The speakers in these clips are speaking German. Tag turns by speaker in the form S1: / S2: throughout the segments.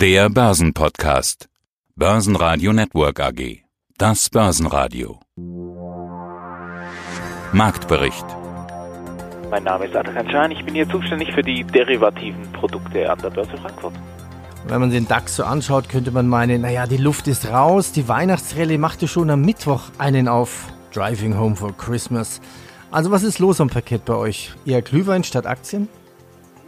S1: Der Börsenpodcast. Börsenradio Network AG. Das Börsenradio. Marktbericht.
S2: Mein Name ist Adrian Schein, ich bin hier zuständig für die derivativen Produkte an der Börse Frankfurt.
S3: Wenn man den DAX so anschaut, könnte man meinen, naja, die Luft ist raus, die Weihnachtsrallye machte schon am Mittwoch einen auf Driving Home for Christmas. Also was ist los am Parkett bei euch? Eher Glühwein statt Aktien?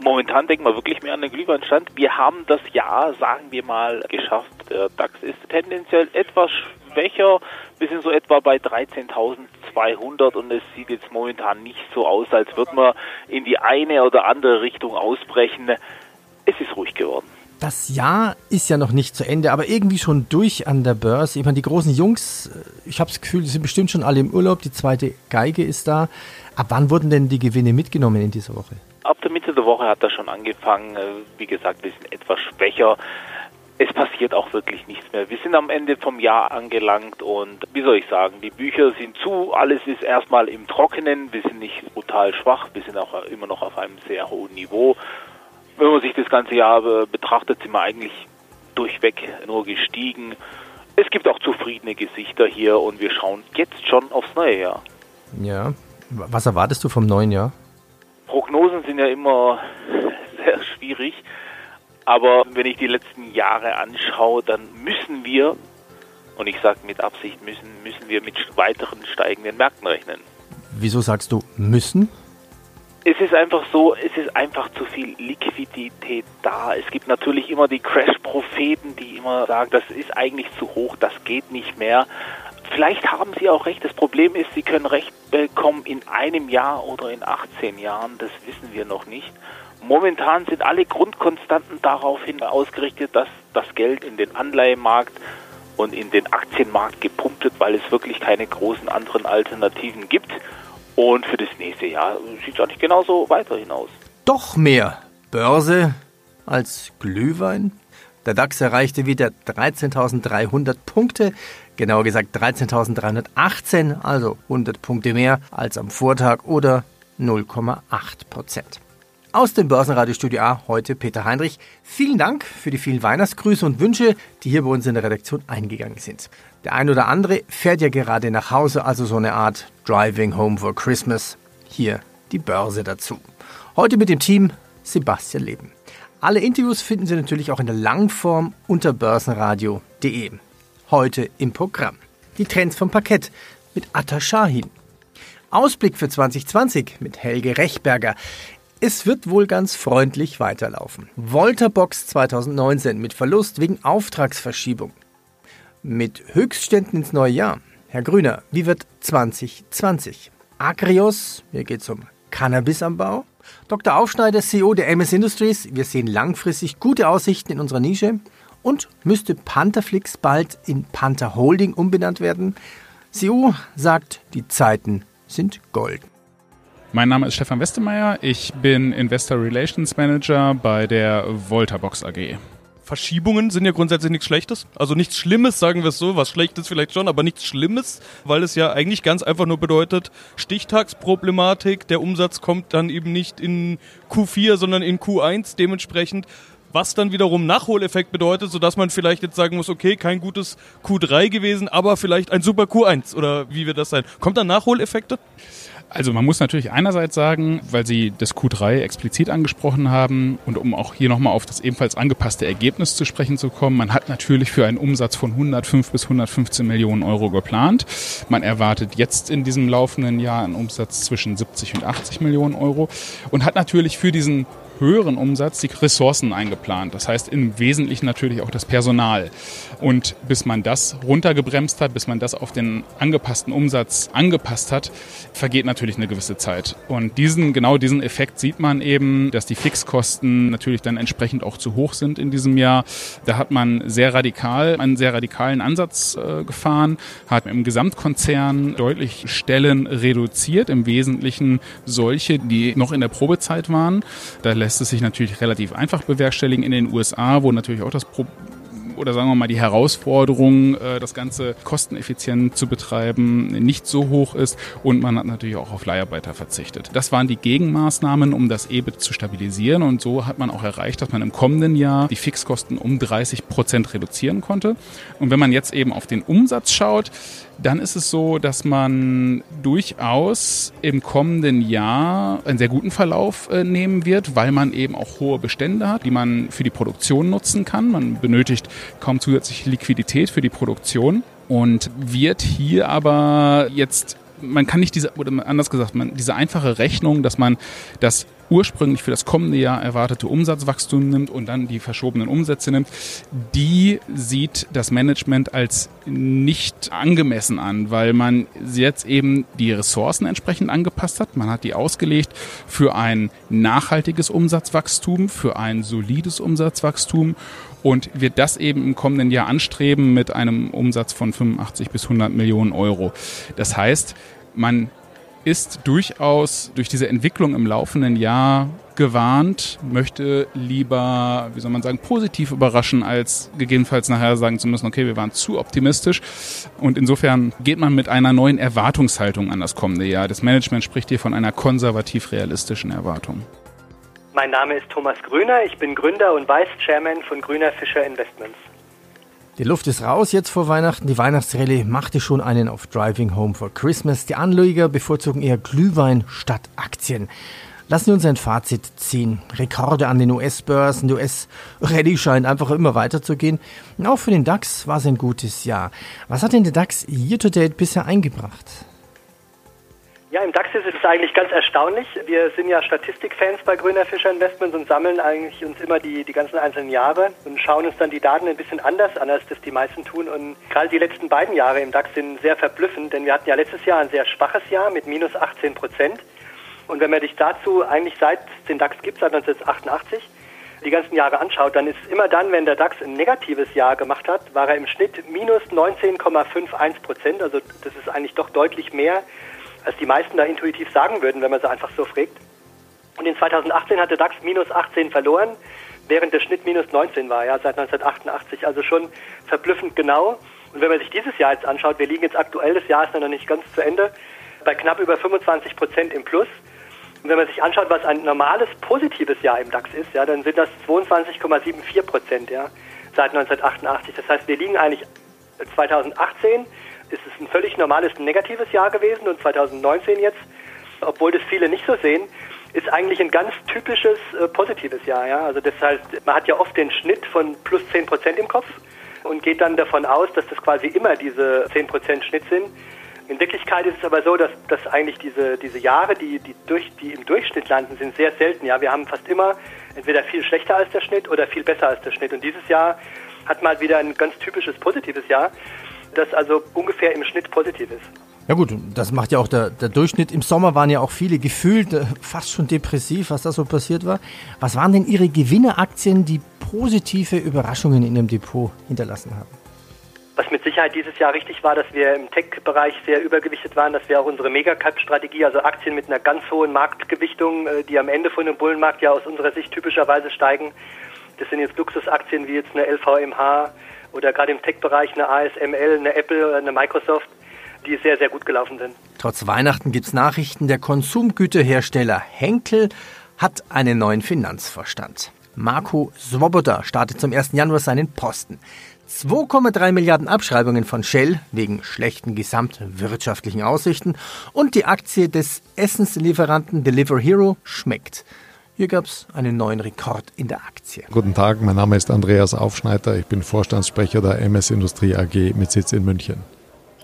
S2: Momentan denken wir wirklich mehr an den Glühweinstand. Wir haben das Jahr, sagen wir mal, geschafft. Der DAX ist tendenziell etwas schwächer. Wir sind so etwa bei 13.200 und es sieht jetzt momentan nicht so aus, als würde man in die eine oder andere Richtung ausbrechen. Es ist ruhig geworden.
S3: Das Jahr ist ja noch nicht zu Ende, aber irgendwie schon durch an der Börse. Ich meine, die großen Jungs, ich habe das Gefühl, die sind bestimmt schon alle im Urlaub. Die zweite Geige ist da. Ab wann wurden denn die Gewinne mitgenommen in dieser Woche?
S2: Woche hat das schon angefangen. Äh, wie gesagt, wir sind etwas schwächer. Es passiert auch wirklich nichts mehr. Wir sind am Ende vom Jahr angelangt und wie soll ich sagen, die Bücher sind zu, alles ist erstmal im Trockenen, wir sind nicht brutal schwach, wir sind auch immer noch auf einem sehr hohen Niveau. Wenn man sich das ganze Jahr betrachtet, sind wir eigentlich durchweg nur gestiegen. Es gibt auch zufriedene Gesichter hier und wir schauen jetzt schon aufs neue Jahr.
S3: Ja, was erwartest du vom neuen Jahr?
S2: Prognosen sind ja immer sehr schwierig, aber wenn ich die letzten Jahre anschaue, dann müssen wir, und ich sage mit Absicht müssen, müssen wir mit weiteren steigenden Märkten rechnen.
S3: Wieso sagst du müssen?
S2: Es ist einfach so, es ist einfach zu viel Liquidität da. Es gibt natürlich immer die Crash-Propheten, die immer sagen, das ist eigentlich zu hoch, das geht nicht mehr. Vielleicht haben Sie auch recht. Das Problem ist, Sie können recht bekommen in einem Jahr oder in 18 Jahren. Das wissen wir noch nicht. Momentan sind alle Grundkonstanten daraufhin ausgerichtet, dass das Geld in den Anleihemarkt und in den Aktienmarkt gepumpt wird, weil es wirklich keine großen anderen Alternativen gibt. Und für das nächste Jahr sieht es eigentlich genauso weiterhin aus.
S3: Doch mehr Börse als Glühwein? Der DAX erreichte wieder 13.300 Punkte, genauer gesagt 13.318, also 100 Punkte mehr als am Vortag oder 0,8 Prozent. Aus dem Börsenradiostudio A heute Peter Heinrich. Vielen Dank für die vielen Weihnachtsgrüße und Wünsche, die hier bei uns in der Redaktion eingegangen sind. Der ein oder andere fährt ja gerade nach Hause, also so eine Art Driving Home for Christmas. Hier die Börse dazu. Heute mit dem Team Sebastian Leben. Alle Interviews finden Sie natürlich auch in der Langform unter börsenradio.de. Heute im Programm. Die Trends vom Parkett mit Atta Shahin. Ausblick für 2020 mit Helge Rechberger. Es wird wohl ganz freundlich weiterlaufen. Volterbox 2019 mit Verlust wegen Auftragsverschiebung. Mit Höchstständen ins neue Jahr. Herr Grüner, wie wird 2020? Agrios, hier geht es um Cannabisanbau. Dr. Aufschneider, CEO der MS Industries, wir sehen langfristig gute Aussichten in unserer Nische. Und müsste Pantherflix bald in Panther Holding umbenannt werden? CEO sagt, die Zeiten sind golden.
S4: Mein Name ist Stefan Westemeyer. Ich bin Investor Relations Manager bei der Voltabox AG.
S5: Verschiebungen sind ja grundsätzlich nichts Schlechtes. Also nichts Schlimmes, sagen wir es so. Was Schlechtes vielleicht schon, aber nichts Schlimmes, weil es ja eigentlich ganz einfach nur bedeutet, Stichtagsproblematik, der Umsatz kommt dann eben nicht in Q4, sondern in Q1. Dementsprechend was dann wiederum Nachholeffekt bedeutet, sodass man vielleicht jetzt sagen muss, okay, kein gutes Q3 gewesen, aber vielleicht ein super Q1 oder wie wird das sein? Kommt dann Nachholeffekte?
S4: Also man muss natürlich einerseits sagen, weil Sie das Q3 explizit angesprochen haben und um auch hier nochmal auf das ebenfalls angepasste Ergebnis zu sprechen zu kommen, man hat natürlich für einen Umsatz von 105 bis 115 Millionen Euro geplant. Man erwartet jetzt in diesem laufenden Jahr einen Umsatz zwischen 70 und 80 Millionen Euro und hat natürlich für diesen höheren Umsatz die Ressourcen eingeplant. Das heißt im Wesentlichen natürlich auch das Personal. Und bis man das runtergebremst hat, bis man das auf den angepassten Umsatz angepasst hat, vergeht natürlich eine gewisse Zeit. Und diesen, genau diesen Effekt sieht man eben, dass die Fixkosten natürlich dann entsprechend auch zu hoch sind in diesem Jahr. Da hat man sehr radikal, einen sehr radikalen Ansatz äh, gefahren, hat im Gesamtkonzern deutlich Stellen reduziert, im Wesentlichen solche, die noch in der Probezeit waren. Da lässt es sich natürlich relativ einfach bewerkstelligen in den USA, wo natürlich auch das Pro oder sagen wir mal die Herausforderung, äh, das Ganze kosteneffizient zu betreiben, nicht so hoch ist und man hat natürlich auch auf Leiharbeiter verzichtet. Das waren die Gegenmaßnahmen, um das EBIT zu stabilisieren und so hat man auch erreicht, dass man im kommenden Jahr die Fixkosten um 30 Prozent reduzieren konnte. Und wenn man jetzt eben auf den Umsatz schaut, dann ist es so, dass man durchaus im kommenden Jahr einen sehr guten Verlauf äh, nehmen wird, weil man eben auch hohe Bestände hat, die man für die Produktion nutzen kann. Man benötigt kaum zusätzliche Liquidität für die Produktion und wird hier aber jetzt man kann nicht diese, oder anders gesagt, man, diese einfache Rechnung, dass man das ursprünglich für das kommende Jahr erwartete Umsatzwachstum nimmt und dann die verschobenen Umsätze nimmt, die sieht das Management als nicht angemessen an, weil man jetzt eben die Ressourcen entsprechend angepasst hat. Man hat die ausgelegt für ein nachhaltiges Umsatzwachstum, für ein solides Umsatzwachstum und wird das eben im kommenden Jahr anstreben mit einem Umsatz von 85 bis 100 Millionen Euro. Das heißt, man ist durchaus durch diese Entwicklung im laufenden Jahr gewarnt, möchte lieber, wie soll man sagen, positiv überraschen, als gegebenenfalls nachher sagen zu müssen, okay, wir waren zu optimistisch. Und insofern geht man mit einer neuen Erwartungshaltung an das kommende Jahr. Das Management spricht hier von einer konservativ-realistischen Erwartung.
S6: Mein Name ist Thomas Grüner, ich bin Gründer und Vice Chairman von Grüner Fischer Investments.
S3: Die Luft ist raus jetzt vor Weihnachten. Die Weihnachtsrallye machte schon einen auf Driving Home for Christmas. Die Anleger bevorzugen eher Glühwein statt Aktien. Lassen Sie uns ein Fazit ziehen. Rekorde an den US-Börsen. Die US-Rallye scheint einfach immer weiterzugehen. Auch für den DAX war es ein gutes Jahr. Was hat denn der DAX year to date bisher eingebracht?
S6: Ja, im DAX ist es eigentlich ganz erstaunlich. Wir sind ja Statistikfans bei Grüner Fischer Investments und sammeln eigentlich uns immer die, die ganzen einzelnen Jahre und schauen uns dann die Daten ein bisschen anders an, als das die meisten tun. Und gerade die letzten beiden Jahre im DAX sind sehr verblüffend, denn wir hatten ja letztes Jahr ein sehr schwaches Jahr mit minus 18 Prozent. Und wenn man sich dazu eigentlich seit den DAX gibt, seit 1988, die ganzen Jahre anschaut, dann ist immer dann, wenn der DAX ein negatives Jahr gemacht hat, war er im Schnitt minus 19,51 Prozent. Also das ist eigentlich doch deutlich mehr als die meisten da intuitiv sagen würden, wenn man sie einfach so fragt. Und in 2018 hat der DAX minus 18 verloren, während der Schnitt minus 19 war, ja, seit 1988. Also schon verblüffend genau. Und wenn man sich dieses Jahr jetzt anschaut, wir liegen jetzt aktuell, das Jahr ist noch nicht ganz zu Ende, bei knapp über 25 Prozent im Plus. Und wenn man sich anschaut, was ein normales positives Jahr im DAX ist, ja, dann sind das 22,74 Prozent, ja, seit 1988. Das heißt, wir liegen eigentlich 2018 ist es ein völlig normales negatives Jahr gewesen und 2019 jetzt, obwohl das viele nicht so sehen, ist eigentlich ein ganz typisches äh, positives Jahr. Ja? Also das heißt, man hat ja oft den Schnitt von plus 10 Prozent im Kopf und geht dann davon aus, dass das quasi immer diese 10 Prozent Schnitt sind. In Wirklichkeit ist es aber so, dass, dass eigentlich diese, diese Jahre, die, die, durch, die im Durchschnitt landen, sind sehr selten. Ja, wir haben fast immer entweder viel schlechter als der Schnitt oder viel besser als der Schnitt. Und dieses Jahr hat mal wieder ein ganz typisches positives Jahr das also ungefähr im Schnitt positiv ist.
S3: Ja gut, das macht ja auch der, der Durchschnitt. Im Sommer waren ja auch viele gefühlt äh, fast schon depressiv, was da so passiert war. Was waren denn Ihre Gewinneraktien, die positive Überraschungen in Ihrem Depot hinterlassen haben?
S6: Was mit Sicherheit dieses Jahr richtig war, dass wir im Tech-Bereich sehr übergewichtet waren, dass wir auch unsere Megacap-Strategie, also Aktien mit einer ganz hohen Marktgewichtung, äh, die am Ende von einem Bullenmarkt ja aus unserer Sicht typischerweise steigen. Das sind jetzt Luxusaktien wie jetzt eine LVMH, oder gerade im Tech-Bereich eine ASML, eine Apple, eine Microsoft, die sehr, sehr gut gelaufen sind.
S3: Trotz Weihnachten gibt es Nachrichten, der Konsumgüterhersteller Henkel hat einen neuen Finanzvorstand. Marco Swoboda startet zum 1. Januar seinen Posten. 2,3 Milliarden Abschreibungen von Shell wegen schlechten gesamtwirtschaftlichen Aussichten und die Aktie des Essenslieferanten Deliver Hero schmeckt. Hier gab es einen neuen Rekord in der Aktie.
S7: Guten Tag, mein Name ist Andreas Aufschneider. Ich bin Vorstandssprecher der MS Industrie AG mit Sitz in München.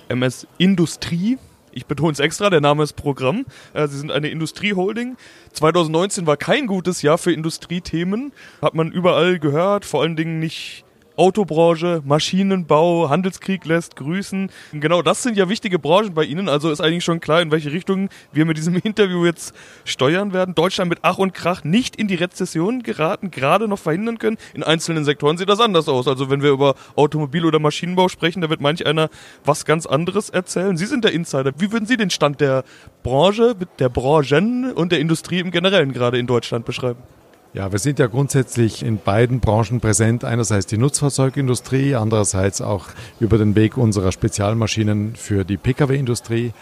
S5: MS Industrie ich betone es extra, der Name ist Programm. Äh, sie sind eine Industrieholding. 2019 war kein gutes Jahr für Industriethemen. Hat man überall gehört, vor allen Dingen nicht Autobranche, Maschinenbau, Handelskrieg lässt grüßen. Genau das sind ja wichtige Branchen bei Ihnen. Also ist eigentlich schon klar, in welche Richtung wir mit diesem Interview jetzt steuern werden. Deutschland mit Ach und Krach nicht in die Rezession geraten, gerade noch verhindern können. In einzelnen Sektoren sieht das anders aus. Also wenn wir über Automobil- oder Maschinenbau sprechen, da wird manch einer was ganz anderes erzählen. Sie sind der Insider. Wie würden Sie den Stand der Branche, der Branchen und der Industrie im Generellen gerade in Deutschland beschreiben?
S7: Ja, wir sind ja grundsätzlich in beiden Branchen präsent. Einerseits die Nutzfahrzeugindustrie, andererseits auch über den Weg unserer Spezialmaschinen für die Pkw-Industrie.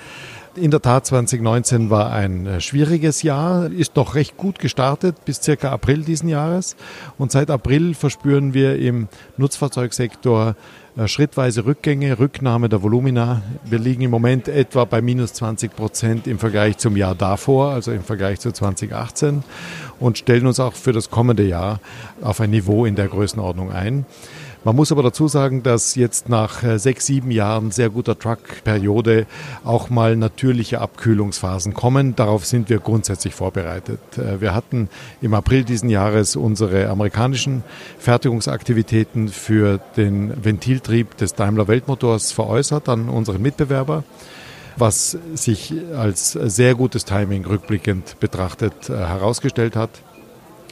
S7: In der Tat, 2019 war ein äh, schwieriges Jahr, ist doch recht gut gestartet bis circa April diesen Jahres. Und seit April verspüren wir im Nutzfahrzeugsektor äh, schrittweise Rückgänge, Rücknahme der Volumina. Wir liegen im Moment etwa bei minus 20 Prozent im Vergleich zum Jahr davor, also im Vergleich zu 2018 und stellen uns auch für das kommende Jahr auf ein Niveau in der Größenordnung ein. Man muss aber dazu sagen, dass jetzt nach äh, sechs, sieben Jahren sehr guter Truck-Periode auch mal natürliche Abkühlungsphasen kommen. Darauf sind wir grundsätzlich vorbereitet. Äh, wir hatten im April diesen Jahres unsere amerikanischen Fertigungsaktivitäten für den Ventiltrieb des Daimler Weltmotors veräußert an unseren Mitbewerber was sich als sehr gutes Timing rückblickend betrachtet äh, herausgestellt hat.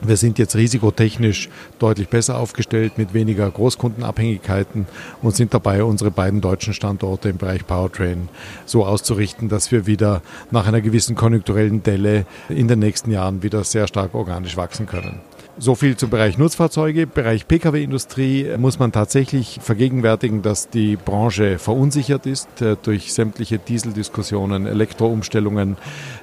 S7: Wir sind jetzt risikotechnisch deutlich besser aufgestellt mit weniger Großkundenabhängigkeiten und sind dabei, unsere beiden deutschen Standorte im Bereich Powertrain so auszurichten, dass wir wieder nach einer gewissen konjunkturellen Delle in den nächsten Jahren wieder sehr stark organisch wachsen können. So viel zum Bereich Nutzfahrzeuge. Bereich Pkw-Industrie muss man tatsächlich vergegenwärtigen, dass die Branche verunsichert ist äh, durch sämtliche Dieseldiskussionen, Elektroumstellungen.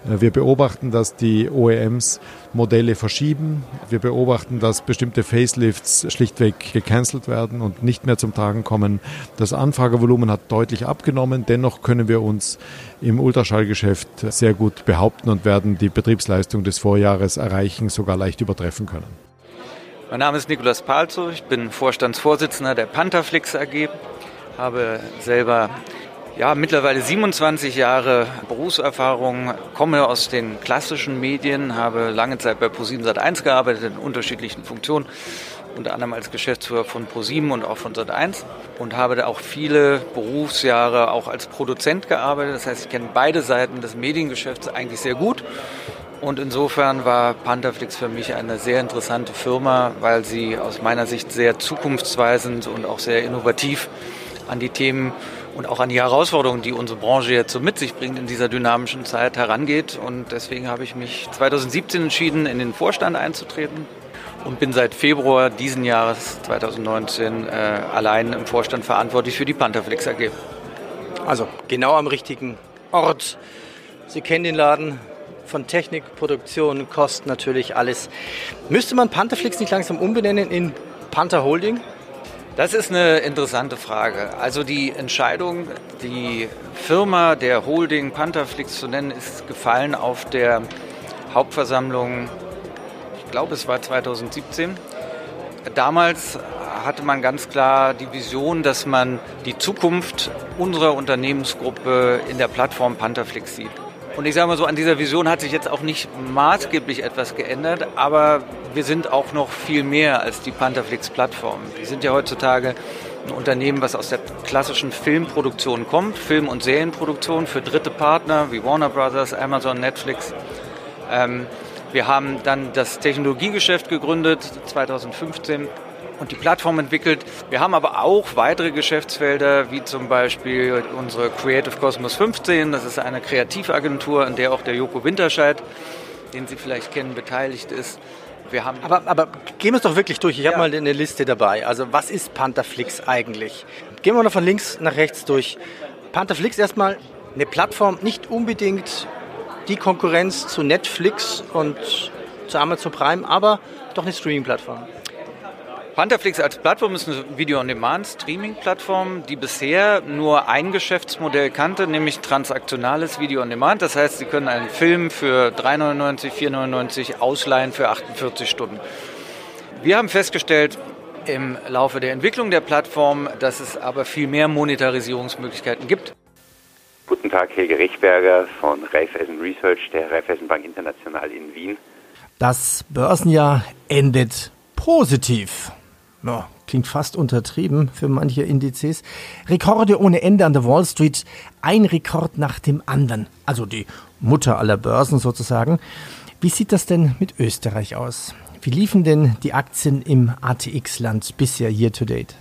S7: Äh, wir beobachten, dass die OEMs Modelle verschieben. Wir beobachten, dass bestimmte Facelifts schlichtweg gecancelt werden und nicht mehr zum Tragen kommen. Das Anfragevolumen hat deutlich abgenommen. Dennoch können wir uns im Ultraschallgeschäft sehr gut behaupten und werden die Betriebsleistung des Vorjahres erreichen, sogar leicht übertreffen können.
S8: Mein Name ist Nikolas Palzo, ich bin Vorstandsvorsitzender der Pantherflix AG, habe selber ja, mittlerweile 27 Jahre Berufserfahrung, komme aus den klassischen Medien, habe lange Zeit bei ProSieben Sat1 gearbeitet in unterschiedlichen Funktionen, unter anderem als Geschäftsführer von ProSieben und auch von Sat1 und habe da auch viele Berufsjahre auch als Produzent gearbeitet. Das heißt, ich kenne beide Seiten des Mediengeschäfts eigentlich sehr gut und insofern war Pantherflix für mich eine sehr interessante Firma, weil sie aus meiner Sicht sehr zukunftsweisend und auch sehr innovativ an die Themen und auch an die Herausforderungen, die unsere Branche jetzt so mit sich bringt in dieser dynamischen Zeit herangeht. Und deswegen habe ich mich 2017 entschieden, in den Vorstand einzutreten und bin seit Februar diesen Jahres 2019 äh, allein im Vorstand verantwortlich für die Pantherflix AG.
S3: Also genau am richtigen Ort. Sie kennen den Laden, von Technik, Produktion, Kosten natürlich alles. Müsste man Pantherflix nicht langsam umbenennen in Panther Holding?
S8: Das ist eine interessante Frage. Also die Entscheidung, die Firma der Holding Pantherflix zu nennen, ist gefallen auf der Hauptversammlung, ich glaube es war 2017. Damals hatte man ganz klar die Vision, dass man die Zukunft unserer Unternehmensgruppe in der Plattform Pantherflix sieht. Und ich sage mal so, an dieser Vision hat sich jetzt auch nicht maßgeblich etwas geändert, aber wir sind auch noch viel mehr als die Pantherflix-Plattform. Wir sind ja heutzutage ein Unternehmen, was aus der klassischen Filmproduktion kommt, Film- und Serienproduktion für dritte Partner wie Warner Brothers, Amazon, Netflix. Ähm, wir haben dann das Technologiegeschäft gegründet 2015 und die Plattform entwickelt. Wir haben aber auch weitere Geschäftsfelder, wie zum Beispiel unsere Creative Cosmos 15. Das ist eine Kreativagentur, an der auch der Joko Winterscheid, den Sie vielleicht kennen, beteiligt ist.
S3: Wir haben aber, aber gehen wir es doch wirklich durch. Ich ja. habe mal eine Liste dabei. Also was ist Pantherflix eigentlich? Gehen wir noch von links nach rechts durch. Pantherflix erstmal eine Plattform, nicht unbedingt die Konkurrenz zu Netflix und zu Amazon Prime, aber doch eine Streaming-Plattform.
S8: Pantherflix als Plattform ist eine Video-on-Demand-Streaming-Plattform, die bisher nur ein Geschäftsmodell kannte, nämlich transaktionales Video-on-Demand. Das heißt, Sie können einen Film für 3,99, 4,99 ausleihen für 48 Stunden. Wir haben festgestellt, im Laufe der Entwicklung der Plattform, dass es aber viel mehr Monetarisierungsmöglichkeiten gibt.
S9: Guten Tag, Helge Rechberger von Raiffeisen Research der Raiffeisenbank International in Wien.
S3: Das Börsenjahr endet positiv ja, klingt fast untertrieben für manche Indizes. Rekorde ohne Ende an der Wall Street, ein Rekord nach dem anderen. Also die Mutter aller Börsen sozusagen. Wie sieht das denn mit Österreich aus? Wie liefen denn die Aktien im ATX-Land bisher year to date?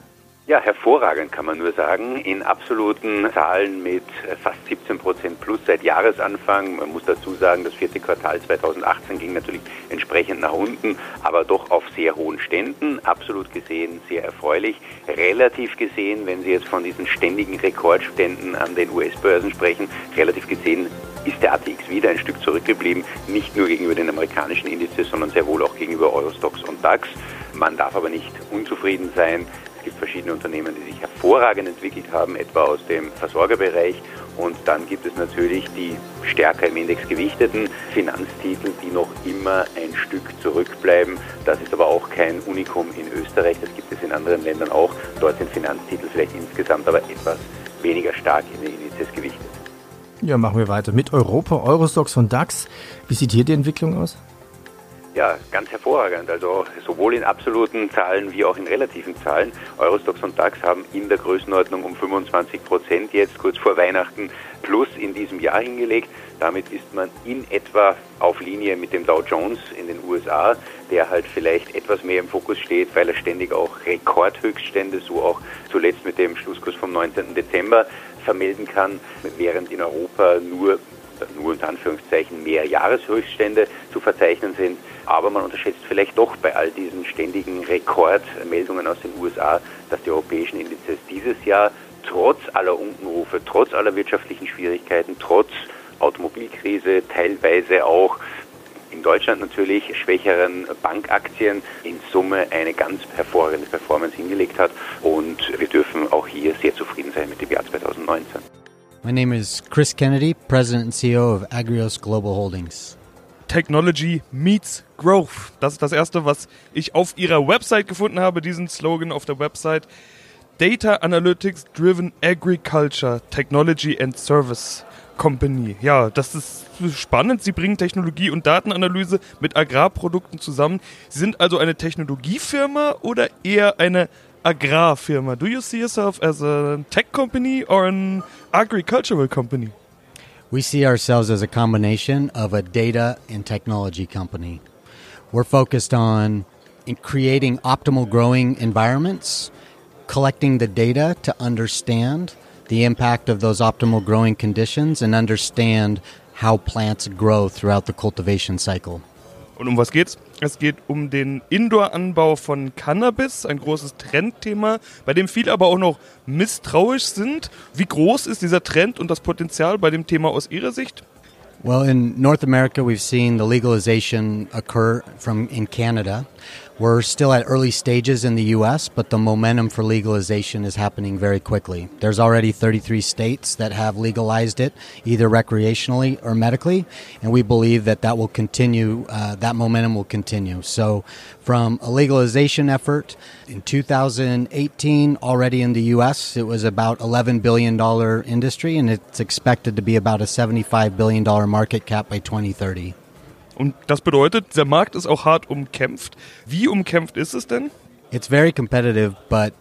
S9: Ja, hervorragend kann man nur sagen. In absoluten Zahlen mit fast 17 Prozent plus seit Jahresanfang. Man muss dazu sagen, das vierte Quartal 2018 ging natürlich entsprechend nach unten, aber doch auf sehr hohen Ständen. Absolut gesehen sehr erfreulich. Relativ gesehen, wenn Sie jetzt von diesen ständigen Rekordständen an den US-Börsen sprechen, relativ gesehen ist der ATX wieder ein Stück zurückgeblieben, nicht nur gegenüber den amerikanischen Indizes, sondern sehr wohl auch gegenüber Eurostox und DAX. Man darf aber nicht unzufrieden sein. Es gibt verschiedene Unternehmen, die sich hervorragend entwickelt haben, etwa aus dem Versorgerbereich. Und dann gibt es natürlich die stärker im Index gewichteten Finanztitel, die noch immer ein Stück zurückbleiben. Das ist aber auch kein Unikum in Österreich, das gibt es in anderen Ländern auch. Dort sind Finanztitel vielleicht insgesamt aber etwas weniger stark in den Indizes gewichtet.
S3: Ja, machen wir weiter mit Europa, Eurostox und DAX. Wie sieht hier die Entwicklung aus?
S9: Ja, ganz hervorragend. Also sowohl in absoluten Zahlen wie auch in relativen Zahlen. Eurostox und DAX haben in der Größenordnung um 25 Prozent jetzt kurz vor Weihnachten plus in diesem Jahr hingelegt. Damit ist man in etwa auf Linie mit dem Dow Jones in den USA, der halt vielleicht etwas mehr im Fokus steht, weil er ständig auch Rekordhöchststände, so auch zuletzt mit dem Schlusskurs vom 19. Dezember vermelden kann, während in Europa nur nur unter Anführungszeichen mehr Jahreshöchststände zu verzeichnen sind. Aber man unterschätzt vielleicht doch bei all diesen ständigen Rekordmeldungen aus den USA, dass die europäischen Indizes dieses Jahr trotz aller Unkenrufe, trotz aller wirtschaftlichen Schwierigkeiten, trotz Automobilkrise, teilweise auch in Deutschland natürlich schwächeren Bankaktien in Summe eine ganz hervorragende Performance hingelegt hat und wir dürfen auch hier sehr zufrieden sein mit dem Jahr 2019.
S10: My name is Chris Kennedy, President and CEO of Agrios Global Holdings.
S5: Technology meets Growth. Das ist das erste, was ich auf ihrer Website gefunden habe, diesen Slogan auf der Website. Data Analytics Driven Agriculture Technology and Service Company. Ja, das ist spannend. Sie bringen Technologie und Datenanalyse mit Agrarprodukten zusammen. Sie sind also eine Technologiefirma oder eher eine Agrarfirma. Do you see yourself as a tech company or an agricultural company?
S10: We see ourselves as a combination of a data and technology company. We're focused on in creating optimal growing environments, collecting the data to understand the impact of those optimal growing conditions and understand how plants grow throughout the cultivation cycle.
S5: Und um was geht's? Es geht um den Indoor-Anbau von Cannabis, ein großes Trendthema, bei dem viele aber auch noch misstrauisch sind. Wie groß ist dieser Trend und das Potenzial bei dem Thema aus Ihrer Sicht?
S10: Well, in North America, we've seen the legalization occur from in Canada. We're still at early stages in the US, but the momentum for legalization is happening very quickly. There's already 33 states that have legalized it, either recreationally or medically, and we believe that that will continue, uh, that momentum will continue. So, from a legalization effort in 2018, already in the US, it was about $11 billion industry, and it's expected to be about a $75 billion market cap by 2030.
S5: Und das bedeutet, der Markt ist auch hart umkämpft. Wie umkämpft ist es denn?
S10: It's very competitive, but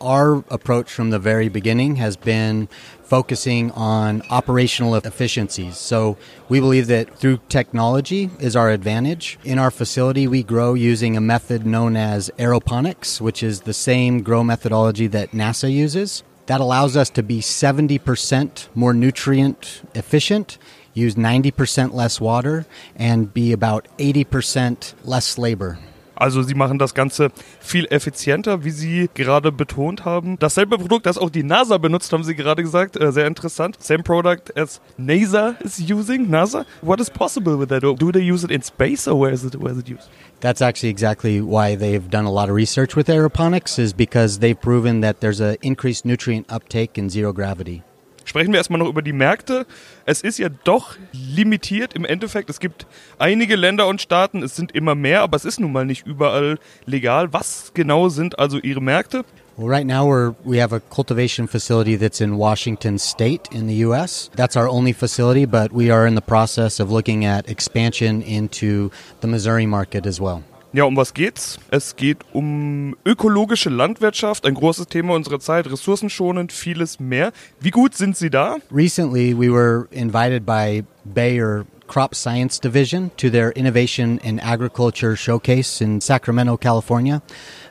S10: our approach from the very beginning has been focusing on operational efficiencies. So we believe that through technology is our advantage. In our facility, we grow using a method known as aeroponics, which is the same grow methodology that NASA uses. That allows us to be 70% more nutrient efficient use 90% less water and be about 80% less labor.
S5: Also sie machen das Ganze viel effizienter, wie Sie gerade betont haben. Dasselbe Produkt, das auch die NASA benutzt, haben Sie gerade gesagt. Äh, sehr interessant. Same product as NASA is using. NASA? What is possible with that? Do they use it in space or where is it, where is it used?
S10: That's actually exactly why they've done a lot of research with aeroponics is because they've proven that there's an increased nutrient uptake in zero gravity.
S5: Sprechen wir erstmal noch über die Märkte. Es ist ja doch limitiert im Endeffekt. Es gibt einige Länder und Staaten, es sind immer mehr, aber es ist nun mal nicht überall legal. Was genau sind also Ihre Märkte?
S10: Well, right now we're, we have a cultivation facility that's in Washington State in the U.S. That's our only facility, but we are in the process of looking at expansion into the Missouri market as well.
S5: Ja, um was geht's? Es geht um ökologische Landwirtschaft, ein großes Thema unserer Zeit, ressourcenschonend, vieles mehr. Wie gut sind Sie da?
S10: Recently, we were invited by Bayer crop science division to their innovation in agriculture showcase in Sacramento, California.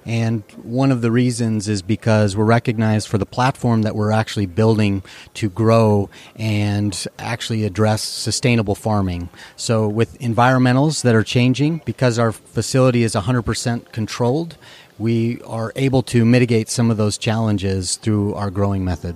S10: And one of the reasons is because we're recognized for the platform that we're actually building to grow and actually address sustainable farming. So, with environmentals that are changing, because our facility is 100% controlled, we are able to mitigate some of those challenges through our growing method.